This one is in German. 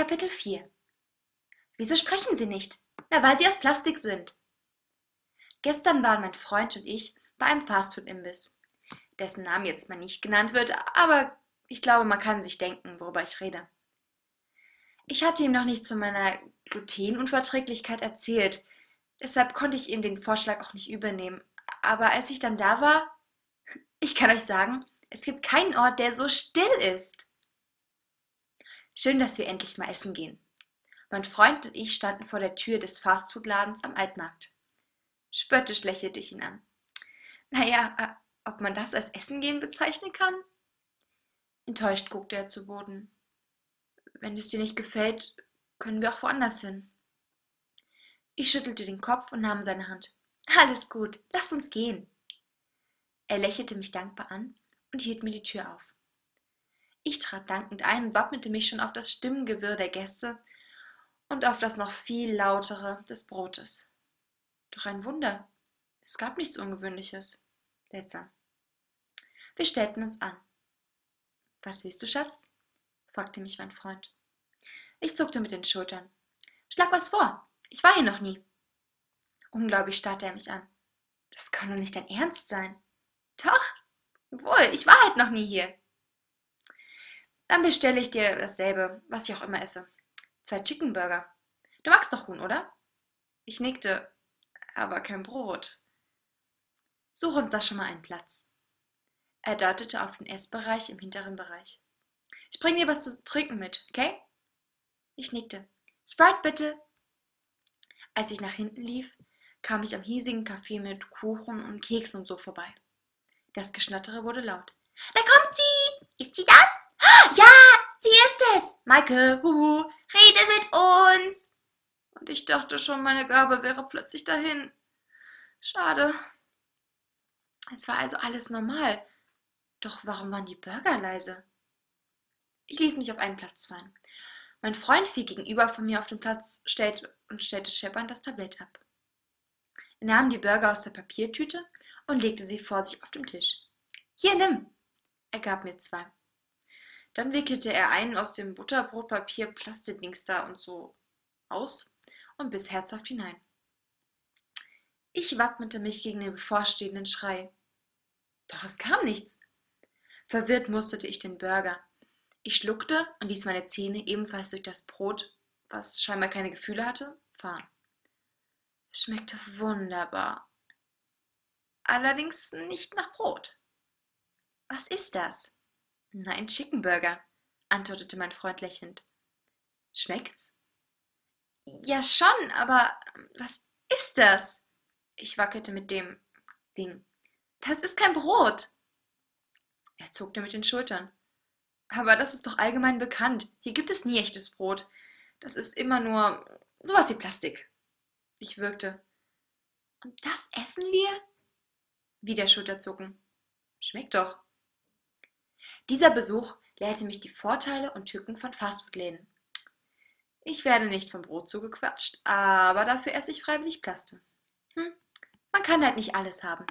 Kapitel 4 Wieso sprechen Sie nicht? Na, weil Sie aus Plastik sind. Gestern waren mein Freund und ich bei einem Fastfood-Imbiss, dessen Name jetzt mal nicht genannt wird, aber ich glaube, man kann sich denken, worüber ich rede. Ich hatte ihm noch nicht zu meiner Glutenunverträglichkeit erzählt, deshalb konnte ich ihm den Vorschlag auch nicht übernehmen. Aber als ich dann da war, ich kann euch sagen, es gibt keinen Ort, der so still ist. Schön, dass wir endlich mal essen gehen. Mein Freund und ich standen vor der Tür des Fastfood-Ladens am Altmarkt. Spöttisch lächelte ich ihn an. Naja, äh, ob man das als Essen gehen bezeichnen kann? Enttäuscht guckte er zu Boden. Wenn es dir nicht gefällt, können wir auch woanders hin. Ich schüttelte den Kopf und nahm seine Hand. Alles gut, lass uns gehen. Er lächelte mich dankbar an und hielt mir die Tür auf. Ich trat dankend ein und wappnete mich schon auf das Stimmengewirr der Gäste und auf das noch viel lautere des Brotes. Doch ein Wunder, es gab nichts Ungewöhnliches. Seltsam. Wir stellten uns an. Was willst du, Schatz? fragte mich mein Freund. Ich zuckte mit den Schultern. Schlag was vor. Ich war hier noch nie. Unglaublich starrte er mich an. Das kann doch nicht dein Ernst sein. Doch, wohl, ich war halt noch nie hier. Dann bestelle ich dir dasselbe, was ich auch immer esse. Zwei Chicken Burger. Du magst doch Huhn, oder? Ich nickte, aber kein Brot. Such uns da schon mal einen Platz. Er deutete auf den Essbereich im hinteren Bereich. Ich bring dir was zu trinken mit, okay? Ich nickte. Sprite bitte. Als ich nach hinten lief, kam ich am hiesigen Café mit Kuchen und Keksen und so vorbei. Das Geschnattere wurde laut. Da kommt sie! Ist sie das? Ja, sie ist es. Maike, huhu, rede mit uns. Und ich dachte schon, meine Gabe wäre plötzlich dahin. Schade. Es war also alles normal. Doch warum waren die Burger leise? Ich ließ mich auf einen Platz fallen. Mein Freund fiel gegenüber von mir auf den Platz stellte und stellte scheppernd das Tablett ab. Er nahm die Burger aus der Papiertüte und legte sie vor sich auf dem Tisch. Hier, nimm! Er gab mir zwei. Dann wickelte er einen aus dem Butterbrotpapier Plastikdings da und so aus und biss herzhaft hinein. Ich wappnete mich gegen den bevorstehenden Schrei. Doch es kam nichts. Verwirrt musterte ich den Burger. Ich schluckte und ließ meine Zähne ebenfalls durch das Brot, was scheinbar keine Gefühle hatte, fahren. Schmeckte wunderbar. Allerdings nicht nach Brot. Was ist das? Na, ein Chicken Burger, antwortete mein Freund lächelnd. Schmeckt's? Ja, schon, aber was ist das? Ich wackelte mit dem Ding. Das ist kein Brot. Er zuckte mit den Schultern. Aber das ist doch allgemein bekannt. Hier gibt es nie echtes Brot. Das ist immer nur sowas wie Plastik. Ich würgte. Und das essen wir? Wieder Schulterzucken. Schmeckt doch. Dieser Besuch lehrte mich die Vorteile und Tücken von Fastfood-Läden. Ich werde nicht vom Brot zugequatscht, aber dafür esse ich freiwillig Plaste. Hm, man kann halt nicht alles haben.